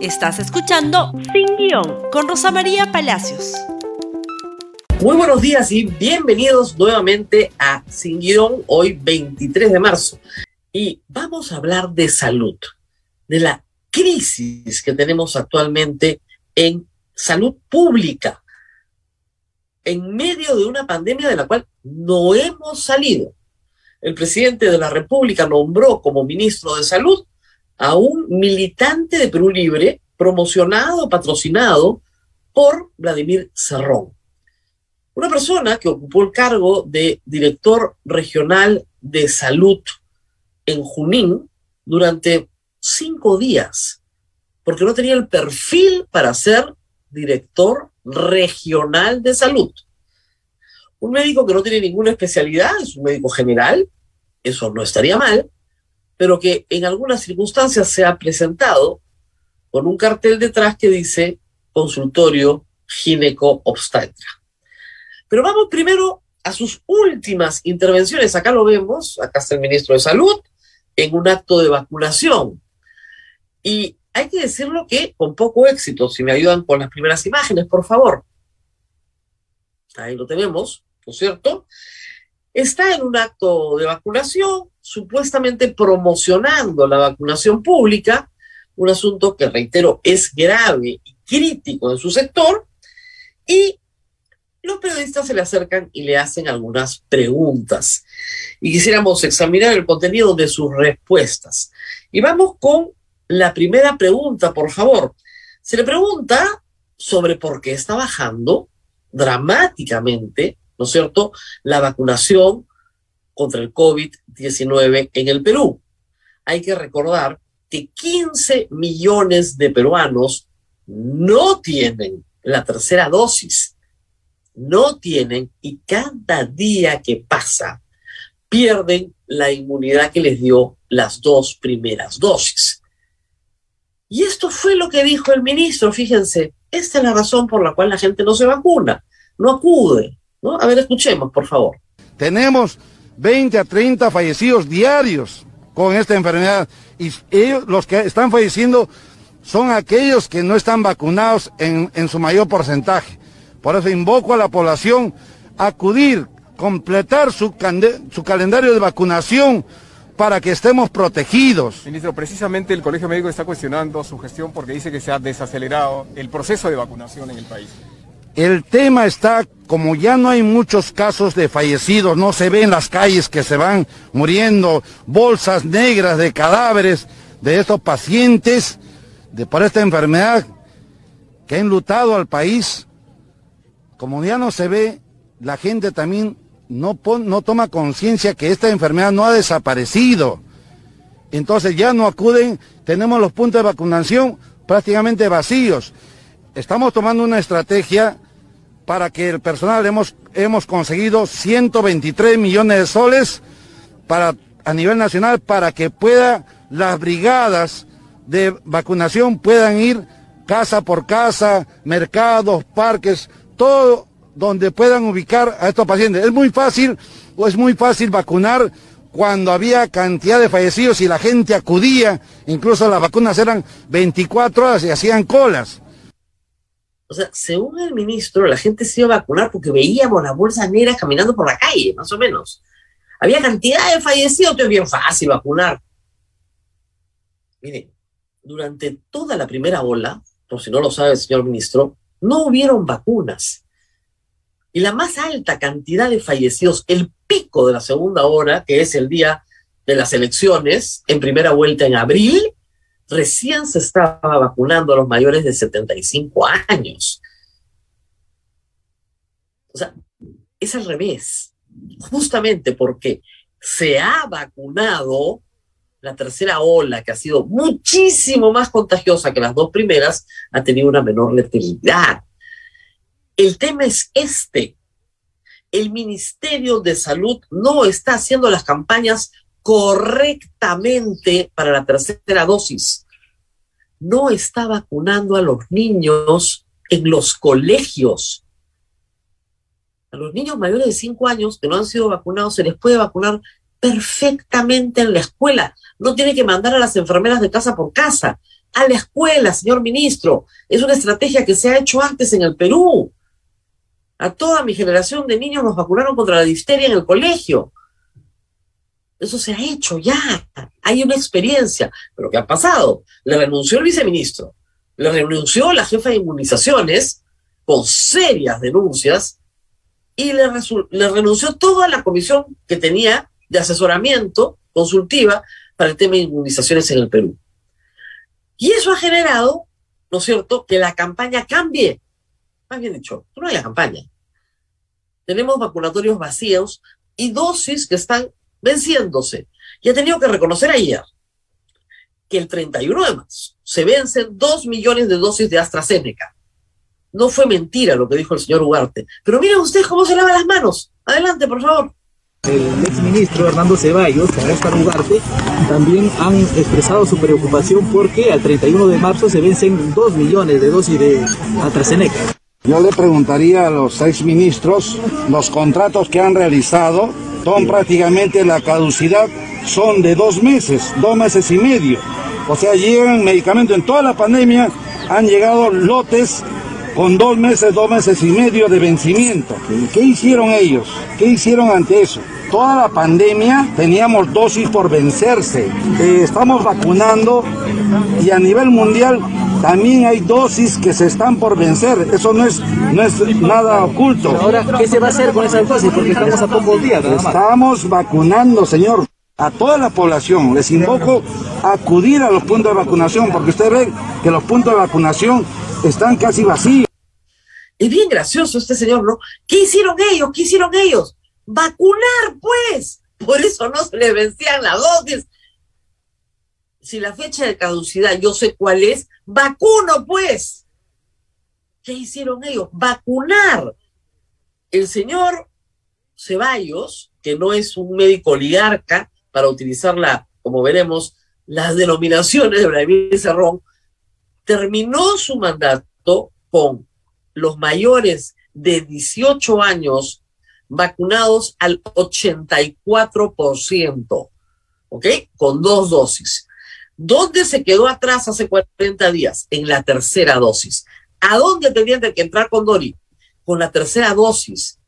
Estás escuchando Sin Guión con Rosa María Palacios. Muy buenos días y bienvenidos nuevamente a Sin Guión, hoy 23 de marzo. Y vamos a hablar de salud, de la crisis que tenemos actualmente en salud pública, en medio de una pandemia de la cual no hemos salido. El presidente de la República nombró como ministro de Salud a un militante de Perú Libre promocionado, patrocinado por Vladimir Cerrón. Una persona que ocupó el cargo de director regional de salud en Junín durante cinco días, porque no tenía el perfil para ser director regional de salud. Un médico que no tiene ninguna especialidad, es un médico general, eso no estaría mal, pero que en algunas circunstancias se ha presentado con un cartel detrás que dice consultorio gineco-obstetra. Pero vamos primero a sus últimas intervenciones. Acá lo vemos, acá está el ministro de Salud, en un acto de vacunación. Y hay que decirlo que con poco éxito, si me ayudan con las primeras imágenes, por favor. Ahí lo tenemos, ¿no es cierto? Está en un acto de vacunación, supuestamente promocionando la vacunación pública, un asunto que, reitero, es grave y crítico en su sector, y los periodistas se le acercan y le hacen algunas preguntas. Y quisiéramos examinar el contenido de sus respuestas. Y vamos con la primera pregunta, por favor. Se le pregunta sobre por qué está bajando dramáticamente, ¿no es cierto?, la vacunación contra el COVID-19 en el Perú. Hay que recordar que 15 millones de peruanos no tienen la tercera dosis. No tienen y cada día que pasa pierden la inmunidad que les dio las dos primeras dosis. Y esto fue lo que dijo el ministro, fíjense, esta es la razón por la cual la gente no se vacuna, no acude. ¿No? A ver, escuchemos, por favor. Tenemos 20 a 30 fallecidos diarios con esta enfermedad. Y ellos, los que están falleciendo son aquellos que no están vacunados en, en su mayor porcentaje. Por eso invoco a la población a acudir, completar su, su calendario de vacunación para que estemos protegidos. Ministro, precisamente el Colegio Médico está cuestionando su gestión porque dice que se ha desacelerado el proceso de vacunación en el país. El tema está, como ya no hay muchos casos de fallecidos, no se ve en las calles que se van muriendo, bolsas negras de cadáveres de estos pacientes de, por esta enfermedad que ha enlutado al país. Como ya no se ve, la gente también no, no toma conciencia que esta enfermedad no ha desaparecido. Entonces ya no acuden, tenemos los puntos de vacunación prácticamente vacíos. Estamos tomando una estrategia para que el personal hemos, hemos conseguido 123 millones de soles para, a nivel nacional para que pueda las brigadas de vacunación puedan ir casa por casa, mercados, parques, todo donde puedan ubicar a estos pacientes. Es muy fácil o es muy fácil vacunar cuando había cantidad de fallecidos y la gente acudía, incluso las vacunas eran 24 horas y hacían colas. O sea, según el ministro, la gente se iba a vacunar porque veíamos las bolsas negras caminando por la calle, más o menos. Había cantidad de fallecidos, entonces bien fácil vacunar. Miren, durante toda la primera ola, por si no lo sabe el señor ministro, no hubieron vacunas. Y la más alta cantidad de fallecidos, el pico de la segunda hora, que es el día de las elecciones, en primera vuelta en abril, recién se estaba vacunando a los mayores de 75 años. O sea, es al revés. Justamente porque se ha vacunado la tercera ola, que ha sido muchísimo más contagiosa que las dos primeras, ha tenido una menor letalidad. El tema es este. El Ministerio de Salud no está haciendo las campañas correctamente para la tercera dosis. No está vacunando a los niños en los colegios. A los niños mayores de 5 años que no han sido vacunados se les puede vacunar perfectamente en la escuela. No tiene que mandar a las enfermeras de casa por casa. a la escuela, señor ministro. Es una estrategia que se ha hecho antes en el Perú. A toda mi generación de niños nos vacunaron contra la difteria en el colegio. Eso se ha hecho ya. Hay una experiencia. Pero ¿qué ha pasado? Le renunció el viceministro. Le renunció la jefa de inmunizaciones con serias denuncias y le, renunció toda la comisión que tenía de asesoramiento consultiva para el tema de inmunizaciones en el Perú. Y eso ha generado, ¿no es cierto?, que la campaña cambie. Más bien dicho, no hay campaña. Tenemos vacunatorios vacíos y dosis que están venciéndose. Y he tenido que reconocer ayer que el 31 de marzo se vencen dos millones de dosis de AstraZeneca. No fue mentira lo que dijo el señor Ugarte. Pero miren ustedes cómo se lava las manos. Adelante, por favor el exministro Hernando Ceballos con Oscar Ugarte también han expresado su preocupación porque al 31 de marzo se vencen 2 millones de dosis de AstraZeneca. Yo le preguntaría a los exministros, los contratos que han realizado son prácticamente la caducidad, son de dos meses, dos meses y medio. O sea, llegan medicamentos en toda la pandemia, han llegado lotes con dos meses, dos meses y medio de vencimiento. ¿Qué hicieron ellos? ¿Qué hicieron ante eso? Toda la pandemia teníamos dosis por vencerse. Eh, estamos vacunando y a nivel mundial también hay dosis que se están por vencer. Eso no es, no es nada oculto. Ahora, ¿qué se va a hacer con esas dosis? Porque estamos a pocos días. Estamos vacunando, señor a toda la población. Les invoco a acudir a los puntos de vacunación, porque usted ve que los puntos de vacunación están casi vacíos. Es bien gracioso este señor, ¿no? ¿Qué hicieron ellos? ¿Qué hicieron ellos? Vacunar, pues. Por eso no se le vencían las dosis. Si la fecha de caducidad yo sé cuál es, vacuno, pues. ¿Qué hicieron ellos? Vacunar. El señor Ceballos, que no es un médico oligarca, para utilizarla, como veremos, las denominaciones de Vladimir Cerrón, terminó su mandato con los mayores de 18 años vacunados al 84%, ¿ok? Con dos dosis. ¿Dónde se quedó atrás hace 40 días? En la tercera dosis. ¿A dónde tenían que entrar con Dori? Con la tercera dosis.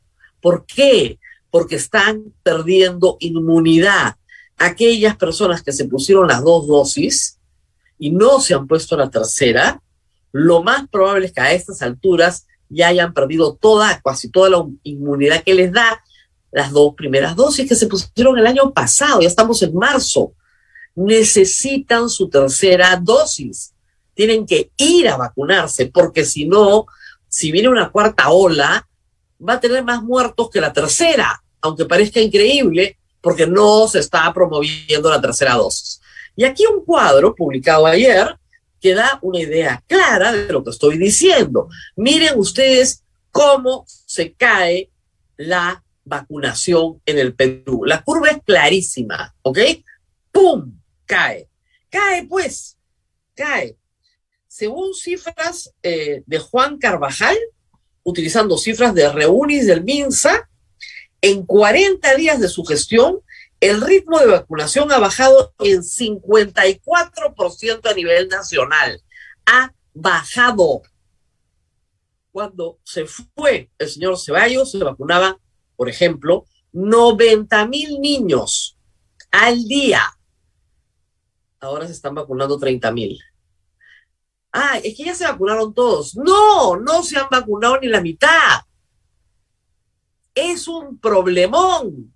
¿Por qué? Porque están perdiendo inmunidad. Aquellas personas que se pusieron las dos dosis y no se han puesto la tercera, lo más probable es que a estas alturas ya hayan perdido toda, casi toda la inmunidad que les da las dos primeras dosis que se pusieron el año pasado, ya estamos en marzo. Necesitan su tercera dosis. Tienen que ir a vacunarse, porque si no, si viene una cuarta ola, va a tener más muertos que la tercera, aunque parezca increíble, porque no se está promoviendo la tercera dosis. Y aquí un cuadro publicado ayer que da una idea clara de lo que estoy diciendo. Miren ustedes cómo se cae la vacunación en el Perú. La curva es clarísima, ¿ok? ¡Pum! Cae. Cae, pues, cae. Según cifras eh, de Juan Carvajal, utilizando cifras de Reunis del MINSA, en 40 días de su gestión, el ritmo de vacunación ha bajado en 54% a nivel nacional. Ha bajado. Cuando se fue el señor Ceballos, se vacunaban, por ejemplo, 90 mil niños al día. Ahora se están vacunando 30 mil. Ah, es que ya se vacunaron todos. No, no se han vacunado ni la mitad. Es un problemón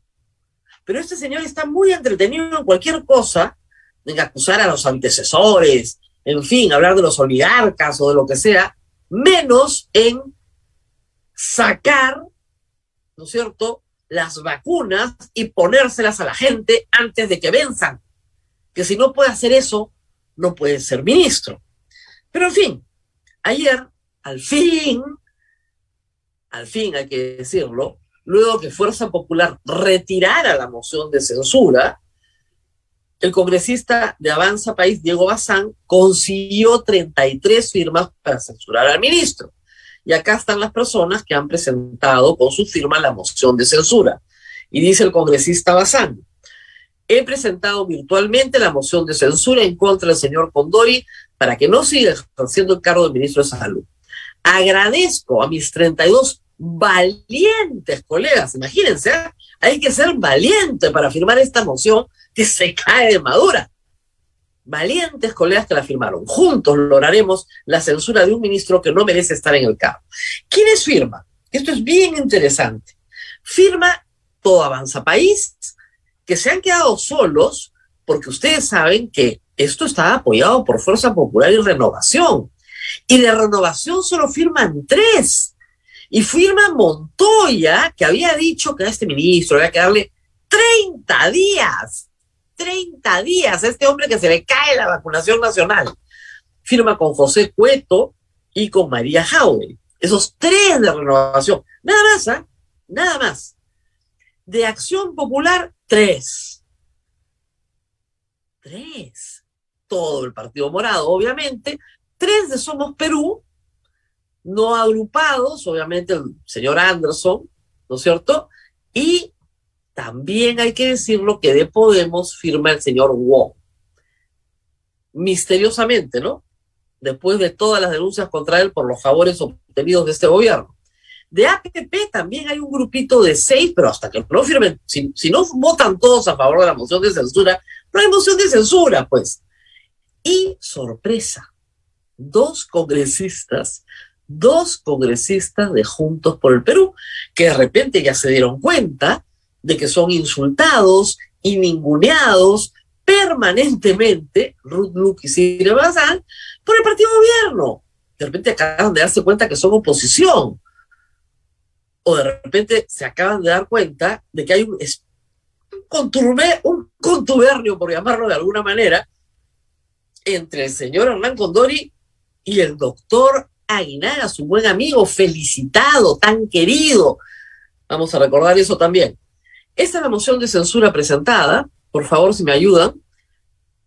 pero este señor está muy entretenido en cualquier cosa, en acusar a los antecesores, en fin, hablar de los oligarcas o de lo que sea, menos en sacar, ¿no es cierto?, las vacunas y ponérselas a la gente antes de que venzan. Que si no puede hacer eso, no puede ser ministro. Pero en fin, ayer, al fin, al fin hay que decirlo, luego que Fuerza Popular retirara la moción de censura, el congresista de Avanza País, Diego Bazán, consiguió 33 firmas para censurar al ministro. Y acá están las personas que han presentado con su firma la moción de censura. Y dice el congresista Bazán, he presentado virtualmente la moción de censura en contra del señor Condori para que no siga ejerciendo el cargo de ministro de Salud. Agradezco a mis 32 valientes colegas, imagínense, ¿eh? hay que ser valiente para firmar esta moción que se cae de madura. Valientes colegas que la firmaron. Juntos lograremos la censura de un ministro que no merece estar en el cargo. ¿Quiénes firman? Esto es bien interesante. Firma todo Avanza País, que se han quedado solos porque ustedes saben que esto está apoyado por Fuerza Popular y Renovación. Y de Renovación solo firman tres. Y firma Montoya, que había dicho que a este ministro había que darle 30 días. 30 días a este hombre que se le cae la vacunación nacional. Firma con José Cueto y con María Jauregui. Esos tres de renovación. Nada más, ¿ah? Nada más. De Acción Popular, tres. Tres. Todo el Partido Morado, obviamente. Tres de Somos Perú, no agrupados, obviamente el señor Anderson, ¿no es cierto? Y también hay que decirlo que de Podemos firma el señor Wong. Misteriosamente, ¿no? Después de todas las denuncias contra él por los favores obtenidos de este gobierno. De APP también hay un grupito de seis, pero hasta que no firmen, si, si no votan todos a favor de la moción de censura, no hay moción de censura, pues. Y sorpresa, dos congresistas, dos congresistas de Juntos por el Perú, que de repente ya se dieron cuenta de que son insultados y ninguneados permanentemente, Ruth Luke y Cire Bazán, por el partido gobierno. De repente acaban de darse cuenta que son oposición. O de repente se acaban de dar cuenta de que hay un, contubernio, por llamarlo de alguna manera, entre el señor Hernán Condori y el doctor Aguinaga, su buen amigo, felicitado, tan querido. Vamos a recordar eso también. Esta es la moción de censura presentada, por favor, si me ayudan,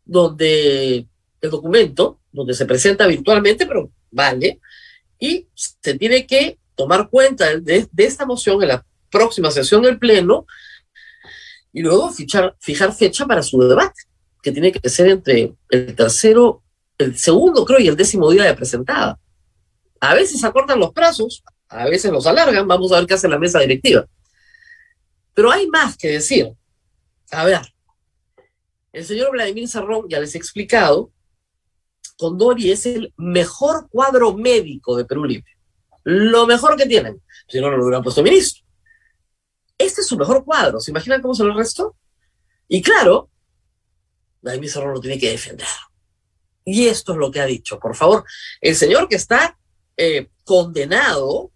donde el documento, donde se presenta virtualmente, pero vale, y se tiene que tomar cuenta de, esta moción en la próxima sesión del Pleno y luego fijar fecha para su debate, que tiene que ser entre el tercero, el segundo, creo, y el décimo día de presentada. A veces acortan los plazos, a veces los alargan, vamos a ver qué hace la mesa directiva. Pero hay más que decir. A ver, el señor Vladimir Sarrón, ya les he explicado, Condori es el mejor cuadro médico de Perú Libre. Lo mejor que tienen. Si no, no lo hubieran puesto ministro. Este es su mejor cuadro. ¿Se imaginan cómo se lo restó? Y claro, Vladimir Sarrón lo tiene que defender. Y esto es lo que ha dicho. Por favor, el señor que está eh, condenado,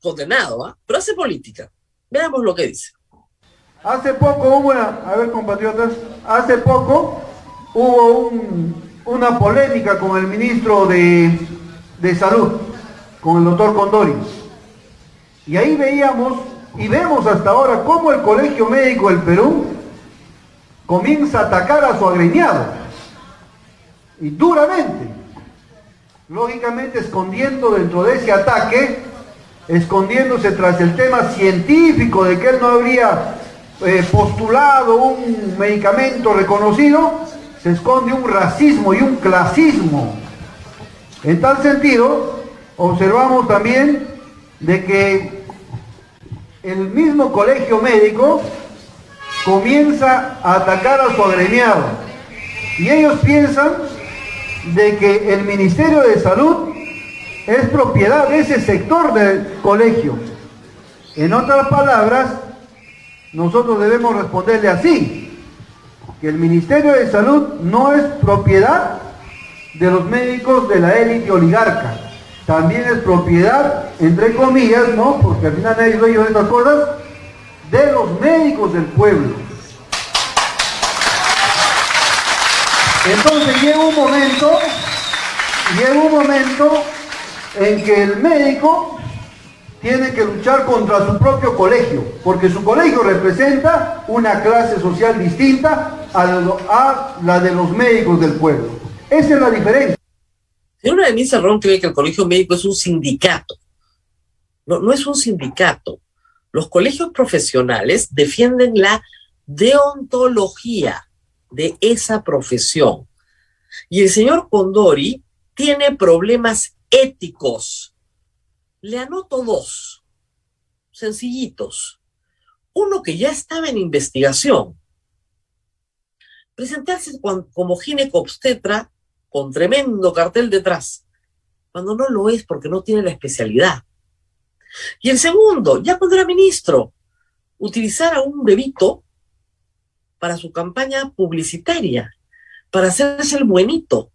condenado, ¿ah? pero hace política Veamos lo que dice. Hace poco hubo, a ver compatriotas, hace poco hubo una polémica con el ministro de, de Salud, con el doctor Condori. Y ahí veíamos y vemos hasta ahora cómo el Colegio Médico del Perú comienza a atacar a su agremiado. Y duramente, lógicamente escondiendo dentro de ese ataque escondiéndose tras el tema científico de que él no habría eh, postulado un medicamento reconocido, se esconde un racismo y un clasismo. En tal sentido, observamos también de que el mismo colegio médico comienza a atacar a su agremiado. Y ellos piensan de que el Ministerio de Salud es propiedad de ese sector del colegio. En otras palabras, nosotros debemos responderle así, que el Ministerio de Salud no es propiedad de los médicos de la élite oligarca, también es propiedad, entre comillas, ¿no? Porque al final nadie es dueño de estas cosas, de los médicos del pueblo. Entonces llega un momento, llega un momento en que el médico tiene que luchar contra su propio colegio, porque su colegio representa una clase social distinta a, la de los médicos del pueblo. Esa es la diferencia. Señor de Cerrón cree que el colegio médico es un sindicato. No, no es un sindicato. Los colegios profesionales defienden la deontología de esa profesión. Y el señor Condori tiene problemas éticos. Le anoto dos, sencillitos. Uno que ya estaba en investigación. Presentarse como gineco-obstetra con tremendo cartel detrás, cuando no lo es porque no tiene la especialidad. Y el segundo, ya cuando era ministro, utilizar a un bebito para su campaña publicitaria, para hacerse el buenito,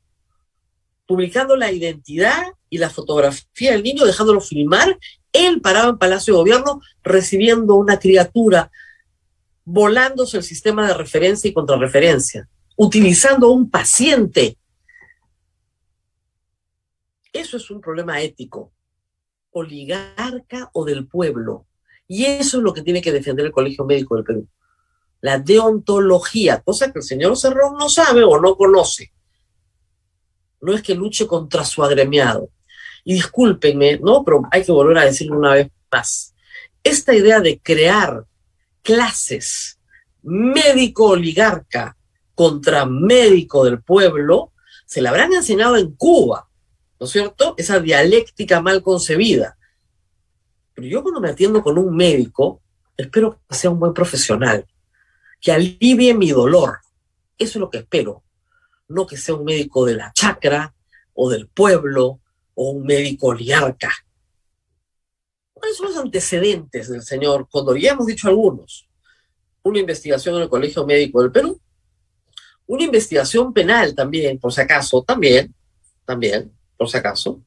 publicando la identidad y la fotografía del niño, dejándolo filmar, él parado en Palacio de Gobierno recibiendo una criatura, volándose el sistema de referencia y contrarreferencia, utilizando a un paciente. Eso es un problema ético, oligarca o del pueblo. Y eso es lo que tiene que defender el Colegio Médico del Perú. La deontología, cosa que el señor Cerrón no sabe o no conoce. No es que luche contra su agremiado. Y discúlpenme, ¿no? Pero hay que volver a decirlo una vez más. Esta idea de crear clases médico oligarca contra médico del pueblo, se la habrán enseñado en Cuba, ¿no es cierto? Esa dialéctica mal concebida. Pero yo cuando me atiendo con un médico, espero que sea un buen profesional, que alivie mi dolor. Eso es lo que espero. No que sea un médico de la chacra o del pueblo o un médico oligarca. ¿Cuáles son los antecedentes del señor Condor? Ya hemos dicho algunos. Una investigación en el Colegio Médico del Perú. Una investigación penal también, por si acaso, también, también, por si acaso.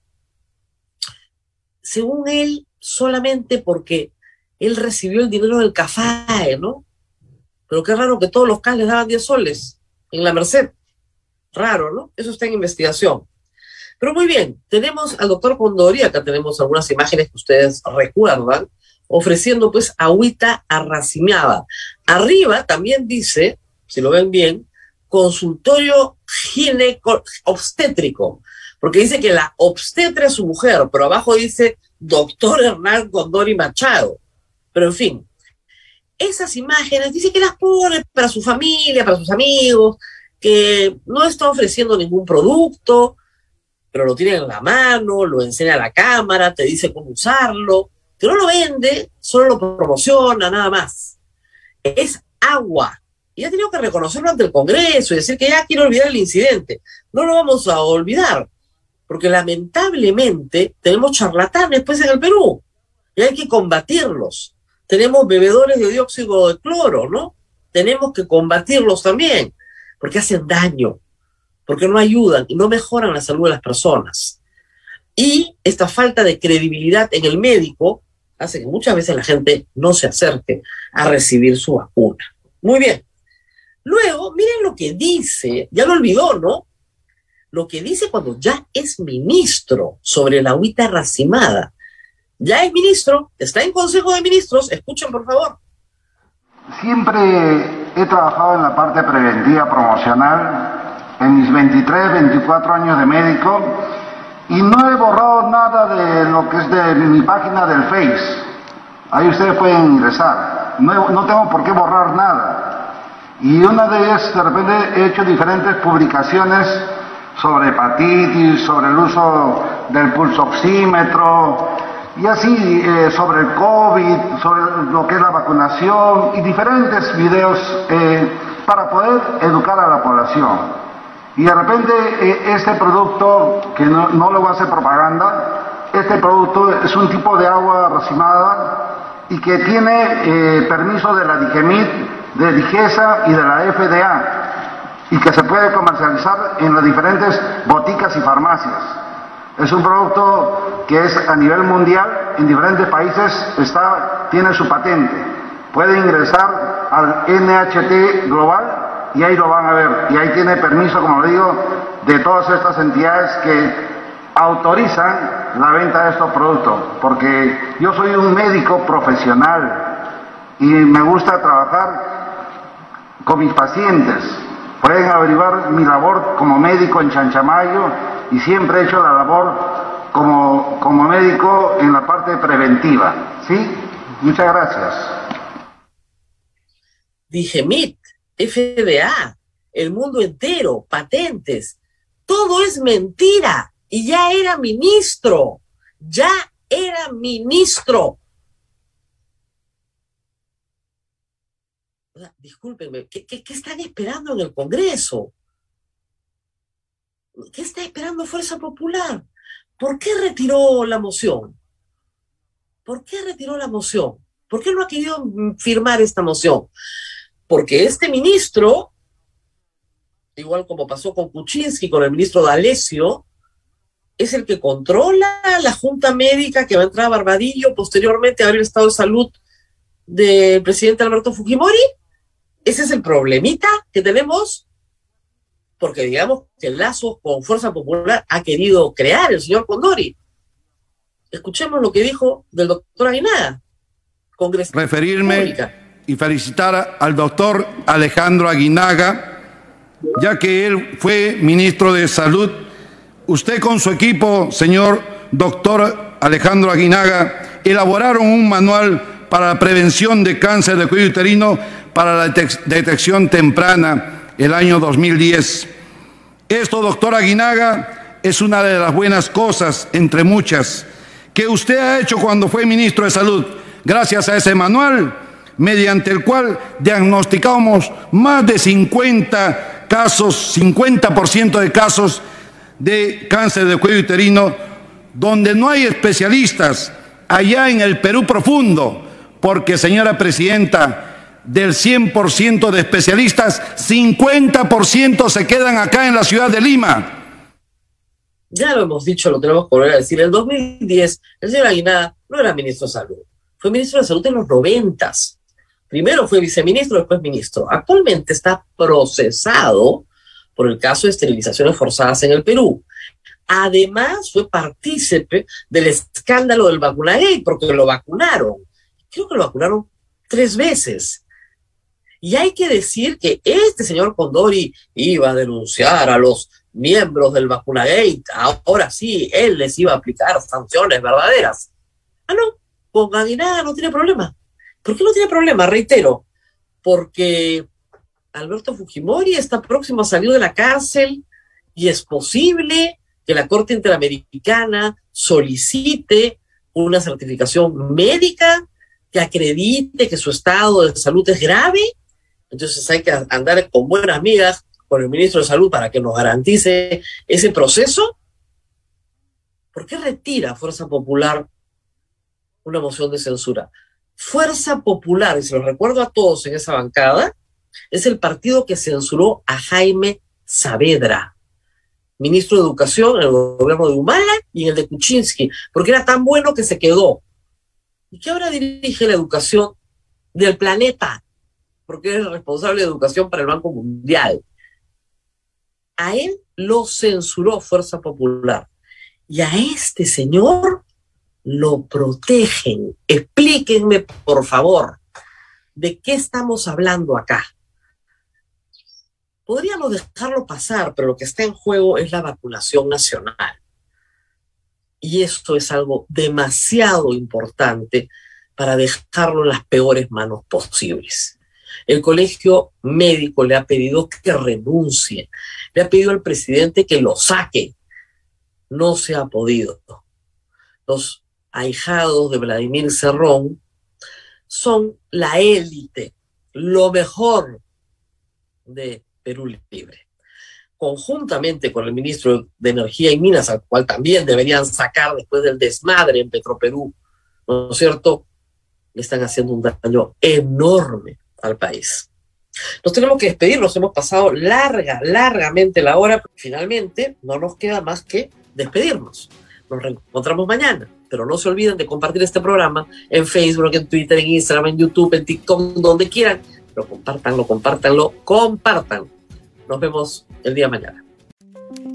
Según él, solamente porque él recibió el dinero del CAFAE, ¿no? Pero qué raro que todos los CAS les daban 10 soles en la Merced. Raro, ¿no? Eso está en investigación. Pero muy bien, tenemos al doctor Condori, acá tenemos algunas imágenes que ustedes recuerdan, ofreciendo pues agüita arracimiada. Arriba también dice, si lo ven bien, consultorio gineco obstétrico, porque dice que la obstetra es su mujer, pero abajo dice doctor Hernán Condori Machado. Pero en fin, esas imágenes dice que las pone para su familia, para sus amigos, que no está ofreciendo ningún producto, pero lo tiene en la mano, lo enseña a la cámara, te dice cómo usarlo, que no lo vende, solo lo promociona, nada más. Es agua. Y ha tenido que reconocerlo ante el Congreso y decir que ya quiero olvidar el incidente. No lo vamos a olvidar porque lamentablemente tenemos charlatanes pues en el Perú y hay que combatirlos. Tenemos bebedores de dióxido de cloro, ¿no? Tenemos que combatirlos también, porque hacen daño, porque no ayudan y no mejoran la salud de las personas. Y esta falta de credibilidad en el médico hace que muchas veces la gente no se acerque a recibir su vacuna. Muy bien. Luego, miren lo que dice, ya lo olvidó, ¿no? Lo que dice cuando ya es ministro sobre la agüita racimada. Ya es ministro, está en Consejo de Ministros, escuchen por favor. Siempre he trabajado en la parte preventiva promocional en mis 23, 24 años de médico y no he borrado nada de lo que es de mi página del Face. Ahí ustedes pueden ingresar. No, no tengo por qué borrar nada. Y una de ellas, de repente, he hecho diferentes publicaciones sobre hepatitis, sobre el uso del pulsoxímetro y así eh, sobre el COVID, sobre lo que es la vacunación y diferentes videos eh, para poder educar a la población. Y de repente eh, este producto, que no, no le voy a hacer propaganda, este producto es un tipo de agua racimada y que tiene permiso de la DIGEMIT, de DIGESA y de la FDA y que se puede comercializar en las diferentes boticas y farmacias. Es un producto que es a nivel mundial, en diferentes países tiene su patente. Puede ingresar al NHT Global y ahí lo van a ver. Y ahí tiene permiso, como le digo, de todas estas entidades que autorizan la venta de estos productos. Porque yo soy un médico profesional y me gusta trabajar con mis pacientes Pueden averiguar mi labor como médico en Chanchamayo y siempre he hecho la labor como, como médico en la parte preventiva. ¿Sí? Muchas gracias. Dije MIT, FDA, el mundo entero, patentes. Todo es mentira. Y ya era ministro. Ya era ministro. Discúlpenme, ¿qué, qué están esperando en el Congreso? ¿Qué está esperando Fuerza Popular? ¿Por qué retiró la moción? ¿Por qué retiró la moción? ¿Por qué no ha querido firmar esta moción? Porque este ministro, igual como pasó con Kuczynski, con el ministro D'Alessio, es el que controla la junta médica que va a entrar a Barbadillo posteriormente a ver el estado de salud del presidente Alberto Fujimori. Ese es el problemita que tenemos porque digamos que el lazo con Fuerza Popular ha querido crear el señor Condori. Escuchemos lo que dijo del doctor Aguinaga. Referirme y felicitar al doctor Alejandro Aguinaga, ya que él fue ministro de Salud. Usted con su equipo, señor doctor Alejandro Aguinaga, elaboraron un manual para la prevención de cáncer de cuello uterino para la detección temprana el año 2010. Esto, doctor Aguinaga, es una de las buenas cosas, entre muchas, que usted ha hecho cuando fue ministro de Salud, gracias a ese manual, mediante el cual diagnosticamos más de 50 casos, 50% de casos de cáncer de cuello uterino, donde no hay especialistas allá en el Perú profundo, porque señora presidenta, del 100% de especialistas, 50% se quedan acá en la ciudad de Lima. Ya lo hemos dicho, lo tenemos que volver a decir. En el 2010, el señor Aguinada no era ministro de Salud, fue ministro de Salud en los noventas. Primero fue viceministro, después ministro. Actualmente está procesado por el caso de esterilizaciones forzadas en el Perú. Además, fue partícipe del escándalo del vacunagate, porque lo vacunaron. Creo que lo vacunaron tres veces. Y hay que decir que este señor Condori iba a denunciar a los miembros del Vacunagate. Ahora sí, él les iba a aplicar sanciones verdaderas. Ah, no, con Aguinaga no tiene problema. ¿Por qué no tiene problema? Reitero, porque Alberto Fujimori está próximo a salir de la cárcel y es posible que la Corte Interamericana solicite una certificación médica que acredite que su estado de salud es grave entonces hay que andar con buenas amigas con el ministro de Salud para que nos garantice ese proceso. ¿Por qué retira Fuerza Popular una moción de censura? Fuerza Popular, y se lo recuerdo a todos en esa bancada, es el partido que censuró a Jaime Saavedra, ministro de Educación en el gobierno de Humala y en el de Kuczynski, porque era tan bueno que se quedó. ¿Y que ahora dirige la educación del planeta? porque es responsable de educación para el Banco Mundial. A él lo censuró Fuerza Popular. Y a este señor lo protegen. Explíquenme, por favor, de qué estamos hablando acá. Podríamos dejarlo pasar, pero lo que está en juego es la vacunación nacional. Y esto es algo demasiado importante para dejarlo en las peores manos posibles. El colegio médico le ha pedido que renuncie, le ha pedido al presidente que lo saque. No se ha podido. Los ahijados de Vladimir Cerrón son la élite, lo mejor de Perú Libre. Conjuntamente con el ministro de Energía y Minas, al cual también deberían sacar después del desmadre en Petroperú, ¿no es cierto? Le están haciendo un daño enorme al país. Nos tenemos que despedir, nos hemos pasado larga, largamente la hora, finalmente no nos queda más que despedirnos. Nos reencontramos mañana, pero no se olviden de compartir este programa en Facebook, en Twitter, en Instagram, en YouTube, en TikTok, donde quieran. Lo compartan, lo compartan, lo compartan. Nos vemos el día de mañana.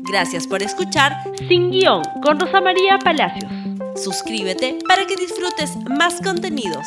Gracias por escuchar Sin Guión con Rosa María Palacios. Suscríbete para que disfrutes más contenidos.